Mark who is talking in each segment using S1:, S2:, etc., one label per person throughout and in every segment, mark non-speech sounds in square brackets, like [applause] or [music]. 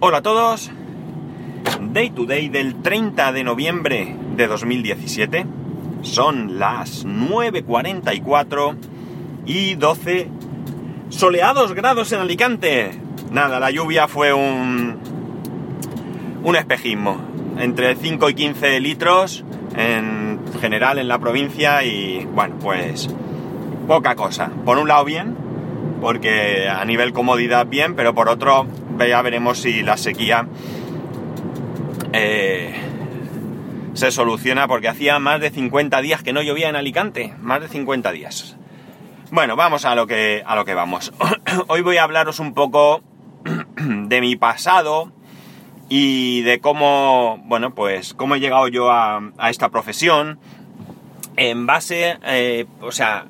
S1: Hola a todos. Day to day del 30 de noviembre de 2017. Son las 9.44 y 12 soleados grados en Alicante. Nada, la lluvia fue un, un espejismo. Entre 5 y 15 litros en general en la provincia y bueno, pues poca cosa. Por un lado bien, porque a nivel comodidad bien, pero por otro ya veremos si la sequía eh, se soluciona, porque hacía más de 50 días que no llovía en Alicante, más de 50 días. Bueno, vamos a lo que, a lo que vamos. [clears throat] Hoy voy a hablaros un poco [clears throat] de mi pasado y de cómo, bueno, pues cómo he llegado yo a, esta profesión en base, eh, o sea,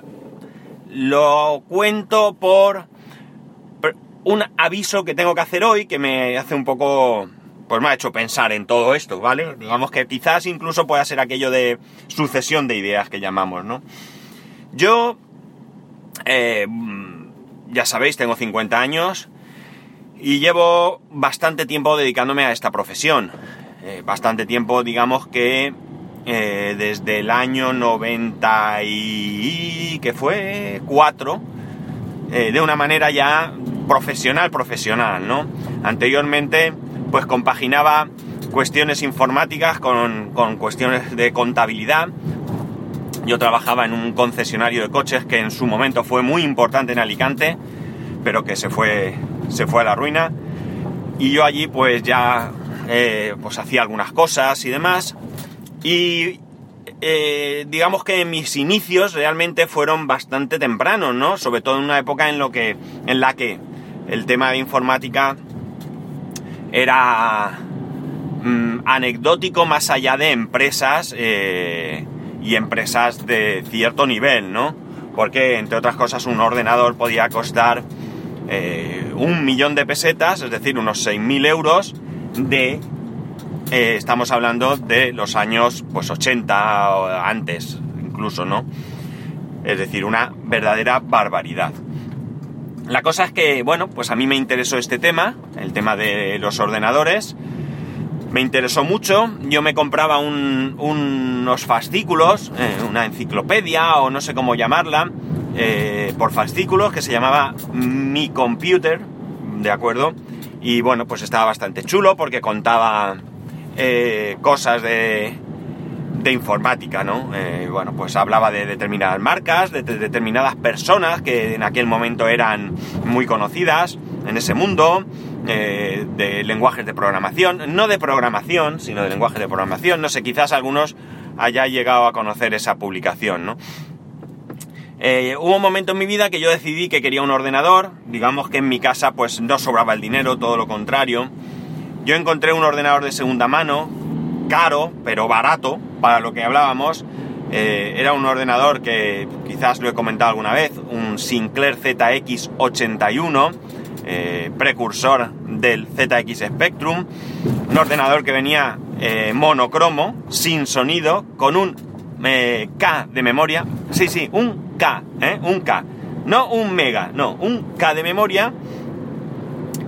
S1: lo cuento por un aviso que tengo que hacer hoy que me hace un poco, pues me ha hecho pensar en todo esto, ¿vale? Digamos que quizás incluso pueda ser aquello de sucesión de ideas que llamamos, ¿no? Yo, eh, ya sabéis, tengo 50 años y llevo bastante tiempo dedicándome a esta profesión. Eh, bastante tiempo, digamos que eh, desde el año 90 y... que fue? 4, eh, de una manera ya profesional, profesional, ¿no? Anteriormente, pues compaginaba cuestiones informáticas con, con cuestiones de contabilidad. Yo trabajaba en un concesionario de coches que en su momento fue muy importante en Alicante, pero que se fue, se fue a la ruina. Y yo allí pues ya eh, pues hacía algunas cosas y demás. Y eh, digamos que mis inicios realmente fueron bastante tempranos, ¿no? Sobre todo en una época en, lo que, en la que el tema de informática era mm, anecdótico más allá de empresas eh, y empresas de cierto nivel, ¿no? Porque, entre otras cosas, un ordenador podía costar eh, un millón de pesetas, es decir, unos 6.000 euros de eh, estamos hablando de los años pues 80 o antes incluso, ¿no? Es decir, una verdadera barbaridad. La cosa es que, bueno, pues a mí me interesó este tema, el tema de los ordenadores. Me interesó mucho. Yo me compraba unos fascículos, eh, una enciclopedia o no sé cómo llamarla, eh, por fascículos que se llamaba Mi Computer, ¿de acuerdo? Y bueno, pues estaba bastante chulo porque contaba eh, cosas de, de, informática, ¿no? Eh, bueno, pues hablaba de determinadas marcas, de, determinadas personas que en aquel momento eran muy conocidas en ese mundo, eh, de lenguajes de programación, no de programación, sino de lenguajes de programación, no sé, quizás algunos haya llegado a conocer esa publicación, ¿no? hubo un momento en mi vida que yo decidí que quería un ordenador, digamos que en mi casa pues no sobraba el dinero, todo lo contrario, yo encontré un ordenador de segunda mano, caro, pero barato, para lo que hablábamos. Eh, era un ordenador que quizás lo he comentado alguna vez, un Sinclair ZX81, eh, precursor del ZX Spectrum. Un ordenador que venía eh, monocromo, sin sonido, con un K de memoria. Sí, sí, un K, un K. No un mega, no, un K de memoria.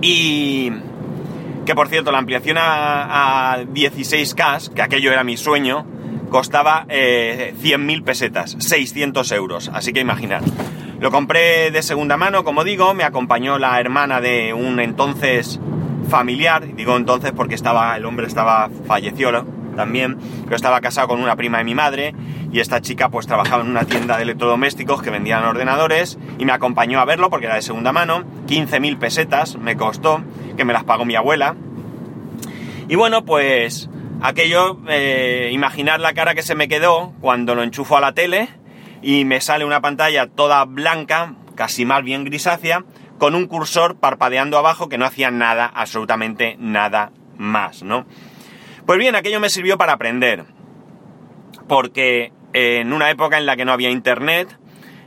S1: Y que por cierto la ampliación a, 16K, que aquello era mi sueño, costaba eh, 100.000 pesetas, 600 euros, así que imaginar. Lo compré de segunda mano, como digo, me acompañó la hermana de un entonces familiar, digo entonces porque estaba, el hombre estaba, falleció también, pero estaba casado con una prima de mi madre y esta chica pues trabajaba en una tienda de electrodomésticos que vendían ordenadores y me acompañó a verlo porque era de segunda mano, 15.000 pesetas me costó, que me las pagó mi abuela. Y bueno, pues aquello, eh, imaginar la cara que se me quedó cuando lo enchufo a la tele y me sale una pantalla toda blanca, casi más bien grisácea, con un cursor parpadeando abajo que no hacía nada, absolutamente nada más, ¿no? Pues bien, aquello me sirvió para aprender, porque en una época en la que no había internet,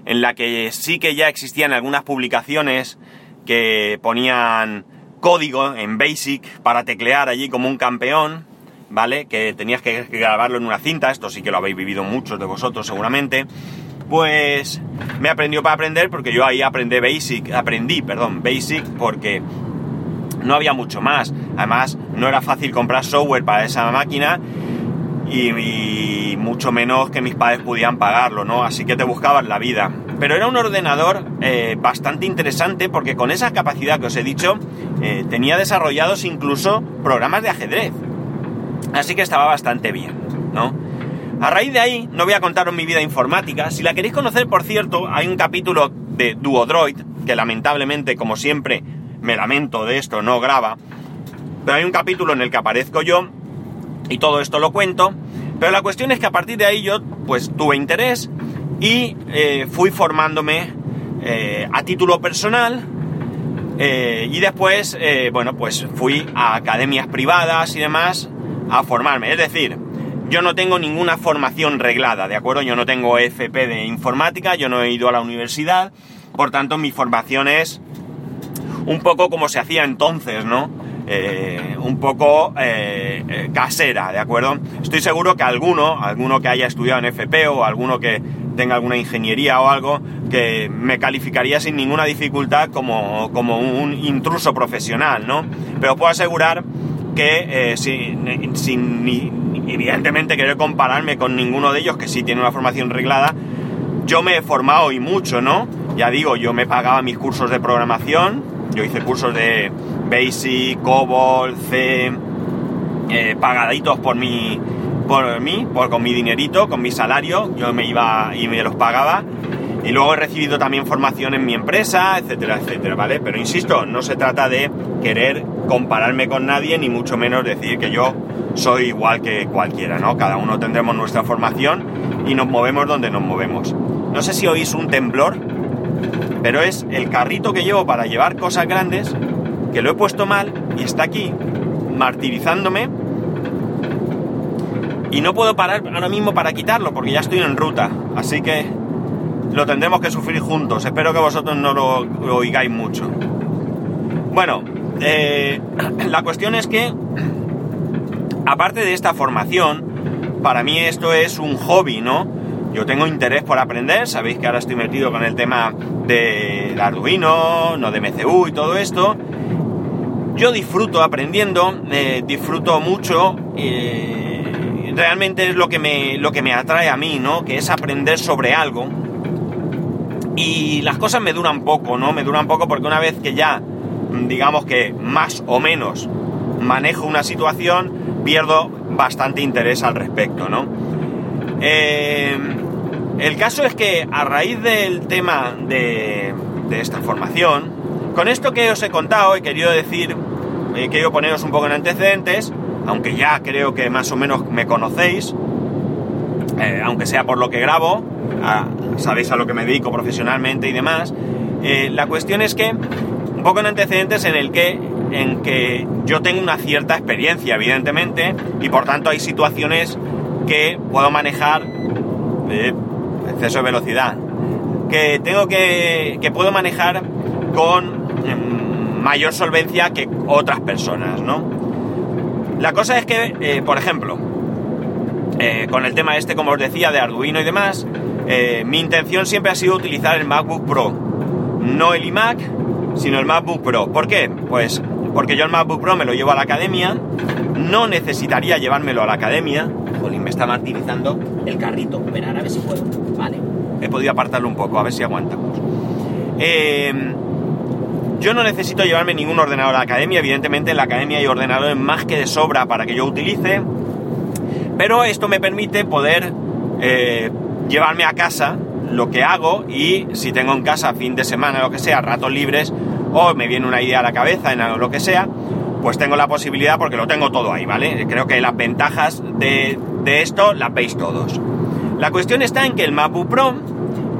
S1: en la que sí que ya existían algunas publicaciones que ponían código en Basic para teclear allí como un campeón, ¿vale? Que tenías que grabarlo en una cinta, esto sí que lo habéis vivido muchos de vosotros seguramente. Pues me aprendió para aprender porque yo ahí aprendí Basic, aprendí, perdón, Basic porque No había mucho más. Además, no era fácil comprar software para esa máquina y, mucho menos que mis padres pudieran pagarlo, ¿no? Así que te buscabas la vida. Pero era un ordenador eh, bastante interesante porque con esa capacidad que os he dicho, eh, tenía desarrollados incluso programas de ajedrez. Así que estaba bastante bien, ¿no? A raíz de ahí, no voy a contaros mi vida informática. Si la queréis conocer, por cierto, hay un capítulo de Duodroid, que lamentablemente, como siempre, me lamento de esto, no graba. Pero hay un capítulo en el que aparezco yo y todo esto lo cuento. Pero la cuestión es que a partir de ahí yo, pues, tuve interés y eh, fui formándome eh, a título personal eh, y después, bueno, pues fui a academias privadas y demás a formarme. Es decir, yo no tengo ninguna formación reglada, ¿de acuerdo? Yo no tengo FP de informática, yo no he ido a la universidad, por tanto mi formación es un poco como se hacía entonces, ¿no? un poco casera, ¿de acuerdo? Estoy seguro que alguno, alguno que haya estudiado en FP o alguno que tenga alguna ingeniería o algo, que me calificaría sin ninguna dificultad como, como un intruso profesional, ¿no? Pero puedo asegurar que eh, sin, evidentemente querer compararme con ninguno de ellos que sí tiene una formación reglada, yo me he formado y mucho, ¿no? Ya digo, yo me pagaba mis cursos de programación, yo hice cursos de Basic, COBOL, C, eh, pagaditos por mi, por mí, por, con mi dinerito, con mi salario, yo me iba y me los pagaba. Y luego he recibido también formación en mi empresa, etcétera, etcétera, ¿vale? Pero insisto, no se trata de querer compararme con nadie, ni mucho menos decir que yo soy igual que cualquiera, ¿no? Cada uno tendremos nuestra formación y nos movemos donde nos movemos. No sé si oís un temblor, pero es el carrito que llevo para llevar cosas grandes, que lo he puesto mal y está aquí, martirizándome y no puedo parar ahora mismo para quitarlo porque ya estoy en ruta. Así que lo tendremos que sufrir juntos. Espero que vosotros no lo, oigáis mucho. Bueno, eh, la cuestión es que, aparte de esta formación, para mí esto es un hobby, ¿no? Yo tengo interés por aprender, sabéis que ahora estoy metido con el tema de Arduino, no de MCU y todo esto. Yo disfruto aprendiendo, eh, disfruto mucho. Eh, realmente es lo que, me, lo que me atrae a mí, ¿no? Que es aprender sobre algo. Y las cosas me duran poco, ¿no? Me duran poco porque una vez que ya, digamos que más o menos manejo una situación, pierdo bastante interés al respecto, ¿no? Eh, el caso es que a raíz del tema de, de, esta formación, con esto que os he contado, he querido decir, he querido poneros un poco en antecedentes, aunque ya creo que más o menos me conocéis, eh, aunque sea por lo que grabo, sabéis a lo que me dedico profesionalmente y demás, eh, la cuestión es que, un poco en antecedentes en el que, en que yo tengo una cierta experiencia, evidentemente, y por tanto hay situaciones que puedo manejar, exceso de velocidad, que tengo que, que puedo manejar con mm, mayor solvencia que otras personas, ¿no? La cosa es que, eh, por ejemplo, eh, con el tema este, como os decía, de Arduino y demás, eh, mi intención siempre ha sido utilizar el MacBook Pro. No el iMac, sino el MacBook Pro. ¿Por qué? Pues porque yo el MacBook Pro me lo llevo a la academia, no necesitaría llevármelo a la academia. Jolín, me está martirizando el carrito. Esperar a ver si puedo. Vale. He podido apartarlo un poco, a ver si aguantamos. Eh, yo no necesito llevarme ningún ordenador a la academia, evidentemente en la academia hay ordenadores más que de sobra para que yo utilice, pero esto me permite poder eh, llevarme a casa lo que hago y si tengo en casa fin de semana, lo que sea, ratos libres, o me viene una idea a la cabeza en lo que sea, pues tengo la posibilidad porque lo tengo todo ahí, ¿vale? Creo que las ventajas de, de esto las veis todos. La cuestión está en que el MacBook Pro,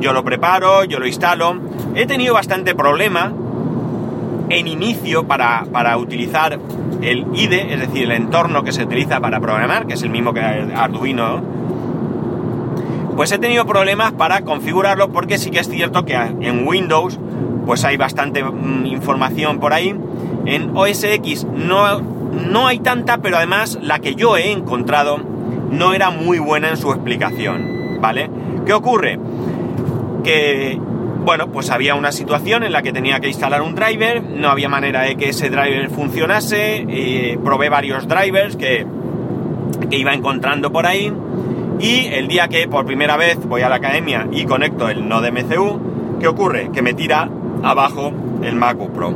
S1: yo lo preparo, yo lo instalo, he tenido bastante problema en inicio para, utilizar el IDE, es decir, el entorno que se utiliza para programar, que es el mismo que Arduino, pues he tenido problemas para configurarlo porque sí que es cierto que en Windows pues hay bastante mm, información por ahí. En OS X no, no hay tanta, pero además la que yo he encontrado no era muy buena en su explicación, ¿vale? ¿Qué ocurre? Que bueno, pues había una situación en la que tenía que instalar un driver, no había manera de que ese driver funcionase, eh, probé varios drivers que, iba encontrando por ahí y el día que por primera vez voy a la academia y conecto el Node MCU, ¿qué ocurre? Que me tira abajo el MacBook Pro.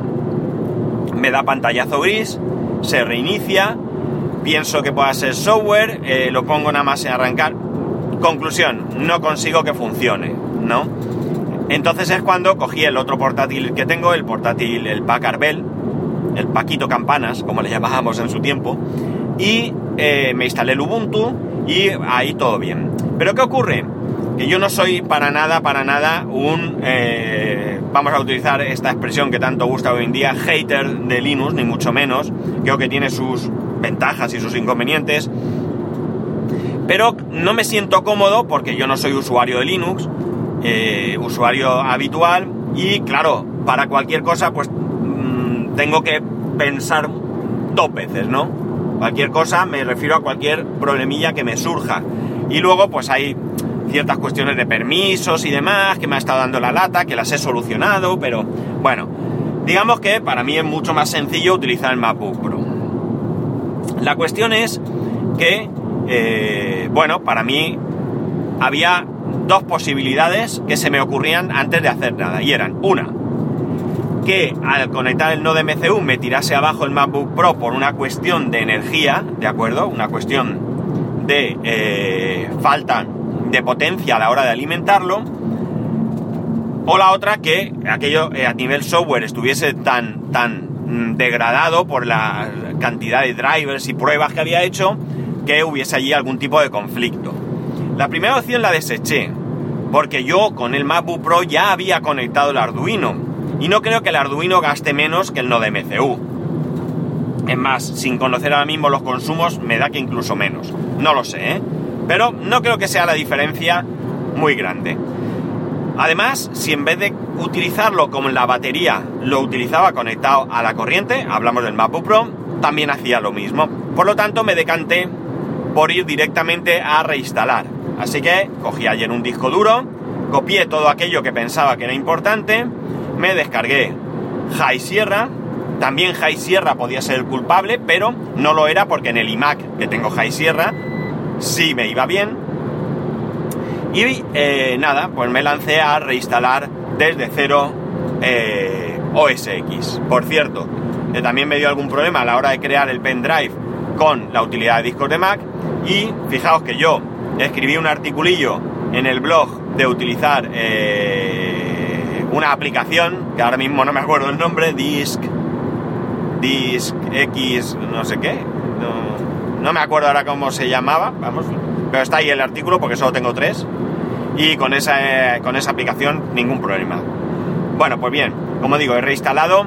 S1: Me da pantallazo gris, se reinicia, pienso que pueda ser software, eh, lo pongo nada más en arrancar. Conclusión, no consigo que funcione, ¿no? Entonces es cuando cogí el otro portátil que tengo, el portátil, el Packard Bell, el Paquito Campanas, como le llamábamos en su tiempo, y eh, me instalé el Ubuntu y ahí todo bien. Pero ¿qué ocurre? Que yo no soy para nada, para nada un, eh, vamos a utilizar esta expresión que tanto gusta hoy en día, hater de Linux, ni mucho menos. Creo que tiene sus ventajas y sus inconvenientes. Pero no me siento cómodo porque yo no soy usuario de Linux, eh, usuario habitual, y claro, para cualquier cosa pues mm, tengo que pensar dos veces, ¿no? Cualquier cosa me refiero a cualquier problemilla que me surja. Y luego pues hay ciertas cuestiones de permisos y demás que me ha estado dando la lata, que las he solucionado, pero bueno, digamos que para mí es mucho más sencillo utilizar el MacBook Pro. La cuestión es que, eh, bueno, para mí había dos posibilidades que se me ocurrían antes de hacer nada, y eran una, que al conectar el Node MCU me tirase abajo el MacBook Pro por una cuestión de energía, ¿de acuerdo? Una cuestión de eh, falta de potencia a la hora de alimentarlo. O la otra que aquello eh, a nivel software estuviese tan, tan mm, degradado por la cantidad de drivers y pruebas que había hecho que hubiese allí algún tipo de conflicto. La primera opción la deseché, porque yo con el MacBook Pro ya había conectado el Arduino y no creo que el Arduino gaste menos que el Node MCU. Es más, sin conocer ahora mismo los consumos, me da que incluso menos. No lo sé, ¿eh? Pero no creo que sea la diferencia muy grande. Además, si en vez de utilizarlo como la batería lo utilizaba conectado a la corriente, hablamos del MacBook Pro, también hacía lo mismo. Por lo tanto, me decanté por ir directamente a reinstalar. Así que cogí ayer un disco duro, copié todo aquello que pensaba que era importante, me descargué High Sierra. También High Sierra podía ser el culpable, pero no lo era porque en el iMac que tengo High Sierra sí me iba bien. Y eh, nada, pues me lancé a reinstalar desde cero eh, OS X. Por cierto, eh, también me dio algún problema a la hora de crear el pendrive con la utilidad de discos de Mac. Y fijaos que yo escribí un articulillo en el blog de utilizar una aplicación, que ahora mismo no me acuerdo el nombre, Disk, Disk X, no sé qué, no, me acuerdo ahora cómo se llamaba, vamos, pero está ahí el artículo porque solo tengo tres, y con esa, con esa aplicación ningún problema. Bueno, pues bien, como digo, he reinstalado,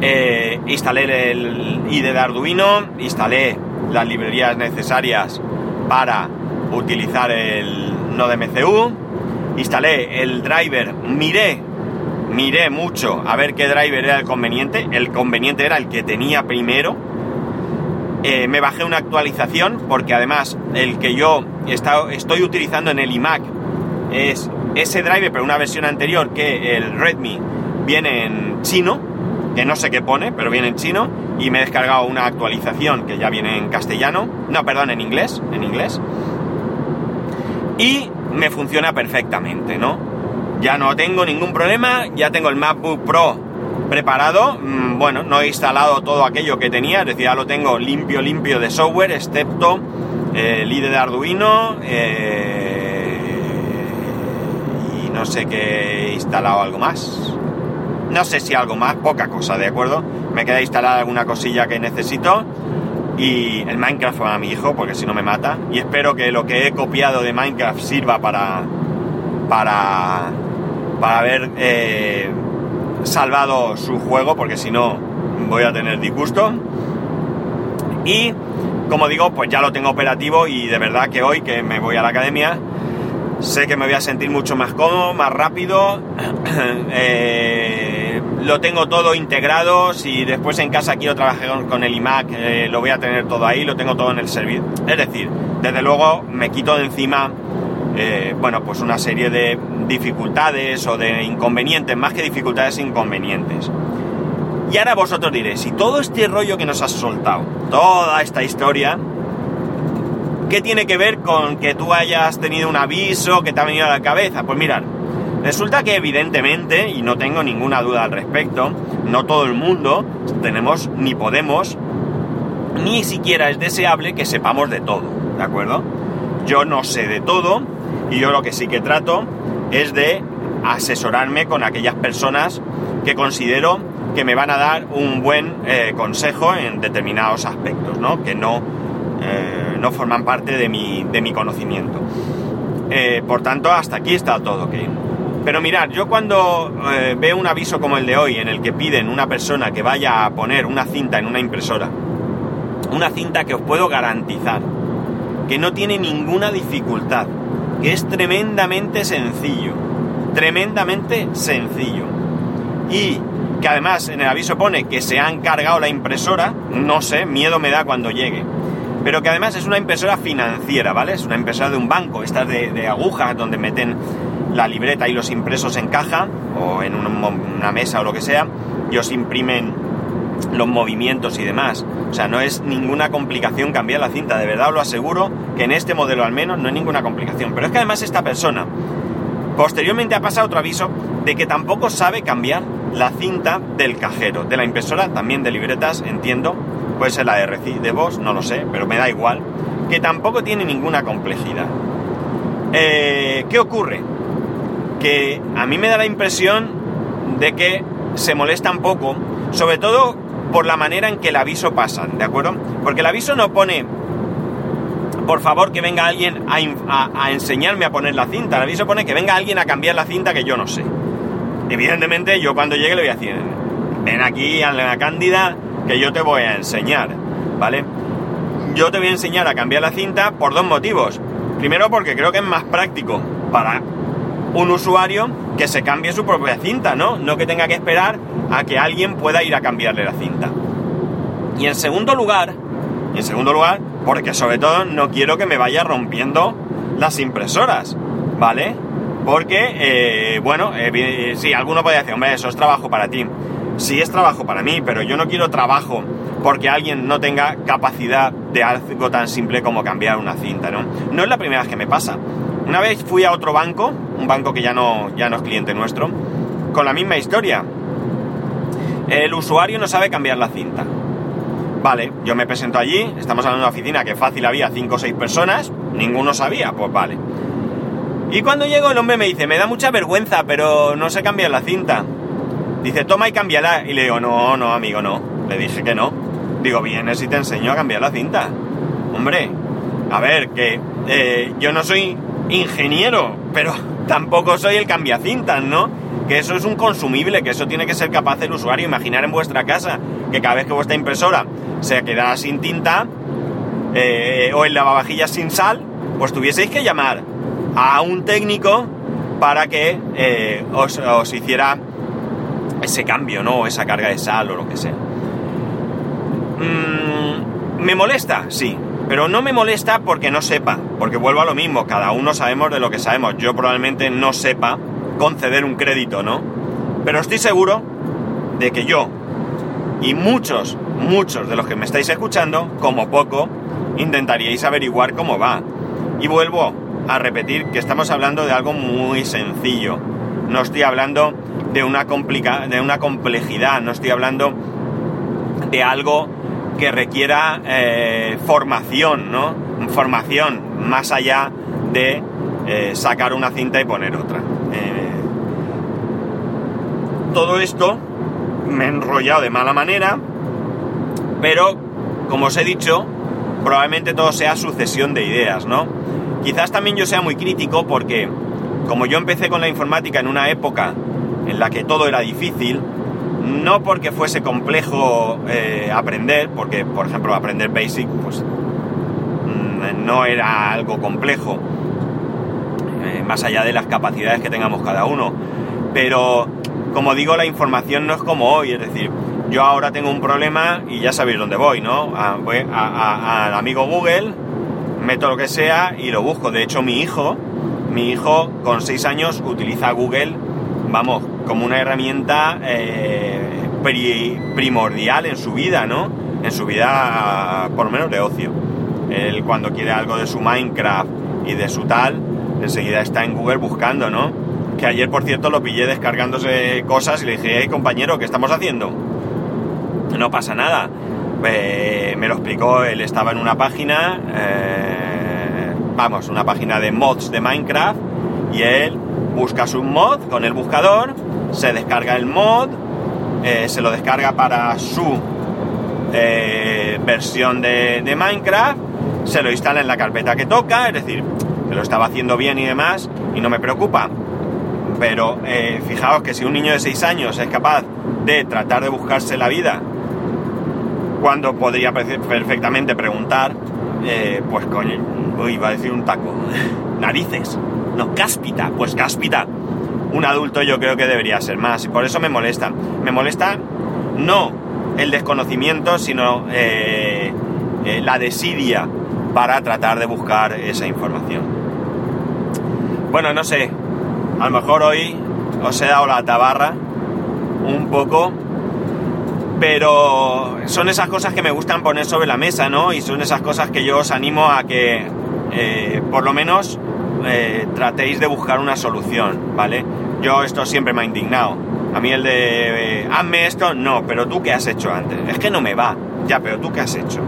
S1: eh, instalé el IDE de Arduino, instalé las librerías necesarias para utilizar el Node MCU, instalé el driver, miré, miré mucho a ver qué driver era el conveniente, el conveniente era el que tenía primero, eh, me bajé una actualización porque además el que yo estoy utilizando en el iMac es ese driver, pero una versión anterior que el Redmi viene en chino, que no sé qué pone, pero viene en chino, y me he descargado una actualización que ya viene en castellano, no, perdón, en inglés, en inglés. Y me funciona perfectamente, ¿no? Ya no tengo ningún problema, ya tengo el MacBook Pro preparado, mm, bueno, no he instalado todo aquello que tenía, es decir, ya lo tengo limpio, limpio de software, excepto eh, el IDE de Arduino eh, y no sé qué he instalado algo más. No sé si algo más, poca cosa, ¿de acuerdo? Me queda instalar alguna cosilla que necesito y el Minecraft para mi hijo, porque si no me mata. Y espero que lo que he copiado de Minecraft sirva para. para. para haber eh, salvado su juego, porque si no voy a tener disgusto. Y como digo, pues ya lo tengo operativo y de verdad que hoy que me voy a la academia, sé que me voy a sentir mucho más cómodo, más rápido. [clears throat] eh, lo tengo todo integrado, si después en casa quiero trabajar con el iMac, eh, lo voy a tener todo ahí, lo tengo todo en el servidor. Es decir, desde luego me quito de encima eh, bueno, pues una serie de dificultades o de inconvenientes, más que dificultades, inconvenientes. Y ahora vosotros diréis, si todo este rollo que nos has soltado, toda esta historia, ¿qué tiene que ver con que tú hayas tenido un aviso que te ha venido a la cabeza? Pues mirad, resulta que evidentemente, y no tengo ninguna duda al respecto, no todo el mundo tenemos ni podemos, ni siquiera es deseable que sepamos de todo, ¿de acuerdo? Yo no sé de todo y yo lo que sí que trato es de asesorarme con aquellas personas que considero que me van a dar un buen eh, consejo en determinados aspectos, ¿no? Que no, eh, no forman parte de mi, de mi conocimiento. Eh, por tanto, hasta aquí está todo ok. Pero mirad, yo cuando veo un aviso como el de hoy, en el que piden una persona que vaya a poner una cinta en una impresora, una cinta que os puedo garantizar que no tiene ninguna dificultad, que es tremendamente sencillo, tremendamente sencillo. Y que además en el aviso pone que se han cargado la impresora, no sé, miedo me da cuando llegue. Pero que además es una impresora financiera, ¿vale? Es una impresora de un banco, estas de, de agujas donde meten la libreta y los impresos en caja o en una mesa o lo que sea y os imprimen los movimientos y demás. O sea, no es ninguna complicación cambiar la cinta, de verdad os lo aseguro que en este modelo al menos no hay ninguna complicación. Pero es que además esta persona posteriormente ha pasado otro aviso de que tampoco sabe cambiar la cinta del cajero, de la impresora, también de libretas, entiendo, puede ser la de RCI de no lo sé, pero me da igual, que tampoco tiene ninguna complejidad. Eh, ¿Qué ocurre? Que a mí me da la impresión de que se molesta un poco, sobre todo por la manera en que el aviso pasa, ¿de acuerdo? Porque el aviso no pone, por favor, que venga alguien a, enseñarme a poner la cinta. El aviso pone que venga alguien a cambiar la cinta que yo no sé. Evidentemente, yo cuando llegue le voy a decir, ven aquí a la cándida que yo te voy a enseñar, ¿vale? Yo te voy a enseñar a cambiar la cinta por dos motivos. Primero porque creo que es más práctico para un usuario que se cambie su propia cinta, ¿no? No que tenga que esperar a que alguien pueda ir a cambiarle la cinta. Y en segundo lugar, y en segundo lugar, porque sobre todo no quiero que me vaya rompiendo las impresoras, ¿vale? Porque, eh, bueno, eh, sí, alguno puede decir, hombre, eso es trabajo para ti. Sí es trabajo para mí, pero yo no quiero trabajo porque alguien no tenga capacidad de algo tan simple como cambiar una cinta, ¿no? No es la primera vez que me pasa. Una vez fui a otro banco, un banco que ya no, ya no es cliente nuestro, con la misma historia. El usuario no sabe cambiar la cinta. Vale, yo me presento allí, estamos hablando de una oficina que fácil había 5 o 6 personas, ninguno sabía, pues vale. Y cuando llego el hombre me dice, me da mucha vergüenza, pero no sé cambiar la cinta. Dice, toma y cámbiala. Y le digo, no, no, amigo, no. Le dije que no. Digo, vienes y te enseño a cambiar la cinta. Hombre, a ver, que eh, yo no soy ingeniero, pero [laughs] tampoco soy el cambiacintas, ¿no? Que eso es un consumible, que eso tiene que ser capaz el usuario. Imaginar en vuestra casa que cada vez que vuestra impresora se quedara sin tinta eh, o el lavavajillas sin sal, pues tuvieseis que llamar a un técnico para que eh, os, hiciera ese cambio, ¿no? esa carga de sal o lo que sea. Mm, ¿Me molesta? Sí. Pero no me molesta porque no sepa, porque vuelvo a lo mismo, cada uno sabemos de lo que sabemos. Yo probablemente no sepa conceder un crédito, ¿no? Pero estoy seguro de que yo y muchos, muchos de los que me estáis escuchando, como poco, intentaríais averiguar cómo va. Y vuelvo a repetir que estamos hablando de algo muy sencillo. No estoy hablando de una, complica de una complejidad, no estoy hablando de algo que requiera eh, formación, ¿no? Formación más allá de eh, sacar una cinta y poner otra. Eh, todo esto me he enrollado de mala manera, pero como os he dicho, probablemente todo sea sucesión de ideas, ¿no? Quizás también yo sea muy crítico porque como yo empecé con la informática en una época en la que todo era difícil, no porque fuese complejo eh, aprender, porque por ejemplo aprender Basic pues mm, no era algo complejo, eh, más allá de las capacidades que tengamos cada uno, pero como digo, la información no es como hoy, es decir, yo ahora tengo un problema y ya sabéis dónde voy, ¿no? voy al amigo Google, meto lo que sea y lo busco. De hecho, mi hijo mi hijo con 6 años utiliza Google, vamos, como una herramienta eh, primordial en su vida, ¿no? En su vida, por lo menos de ocio. Él cuando quiere algo de su Minecraft y de su tal, enseguida está en Google buscando, ¿no? Que ayer, por cierto, lo pillé descargándose cosas y le dije, hey compañero, ¿qué estamos haciendo? No pasa nada. Eh, me lo explicó, él estaba en una página, eh, vamos, una página de mods de Minecraft, y él busca su mod con el buscador, se descarga el mod, eh, se lo descarga para su versión de, de Minecraft, se lo instala en la carpeta que toca, es decir, que lo estaba haciendo bien y demás, y no me preocupa. Pero fijaos que si un niño de 6 años es capaz de tratar de buscarse la vida cuando podría perfectamente preguntar, eh, pues coño, iba a decir un taco, [laughs] narices, no, cáspita, pues cáspita. Un adulto yo creo que debería ser más y por eso me molesta. Me molesta no el desconocimiento, sino eh, eh, la desidia para tratar de buscar esa información. Bueno, no sé, a lo mejor hoy os he dado la tabarra un poco pero son esas cosas que me gustan poner sobre la mesa, ¿no? Y son esas cosas que yo os animo a que eh, por lo menos tratéis de buscar una solución, ¿vale? Yo esto siempre me ha indignado. A mí el de, eh, hazme esto, no, pero tú qué has hecho antes. Es que no me va. Ya, pero tú qué has hecho.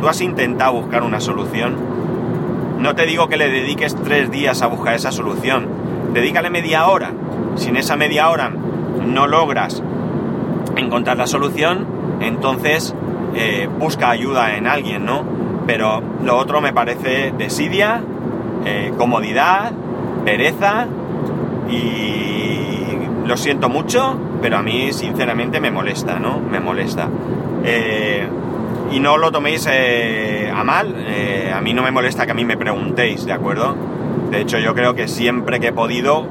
S1: Tú has intentado buscar una solución. No te digo que le dediques tres días a buscar esa solución. Dedícale media hora. Si en esa media hora no logras encontrar la solución, entonces eh, busca ayuda en alguien, ¿no? Pero lo otro me parece desidia, eh, comodidad, pereza y lo siento mucho, pero a mí sinceramente me molesta, ¿no? Me molesta. Eh, y no lo toméis a mal, a mí no me molesta que a mí me preguntéis, ¿de acuerdo? De hecho yo creo que siempre que he podido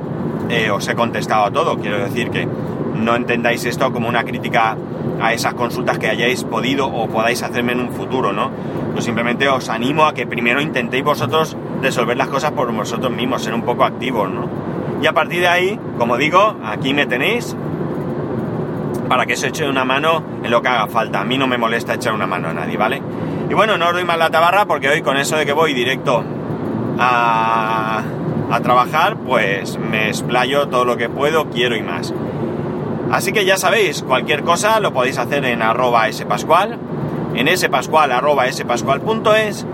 S1: os he contestado a todo, quiero decir que no entendáis esto como una crítica a esas consultas que hayáis podido o podáis hacerme en un futuro, ¿no? Yo simplemente os animo a que primero intentéis vosotros resolver las cosas por vosotros mismos, ser un poco activos, ¿no? Y a partir de ahí, como digo, aquí me tenéis para que os eche una mano en lo que haga falta. A mí no me molesta echar una mano a nadie, ¿vale? Y bueno, no os doy más la tabarra porque hoy con eso de que voy directo a, a trabajar, pues me explayo todo lo que puedo, quiero y más. Así que ya sabéis, cualquier cosa lo podéis hacer en arroba spascual, en spascual arroba spascual.es.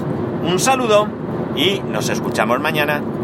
S1: Un saludo y nos escuchamos mañana.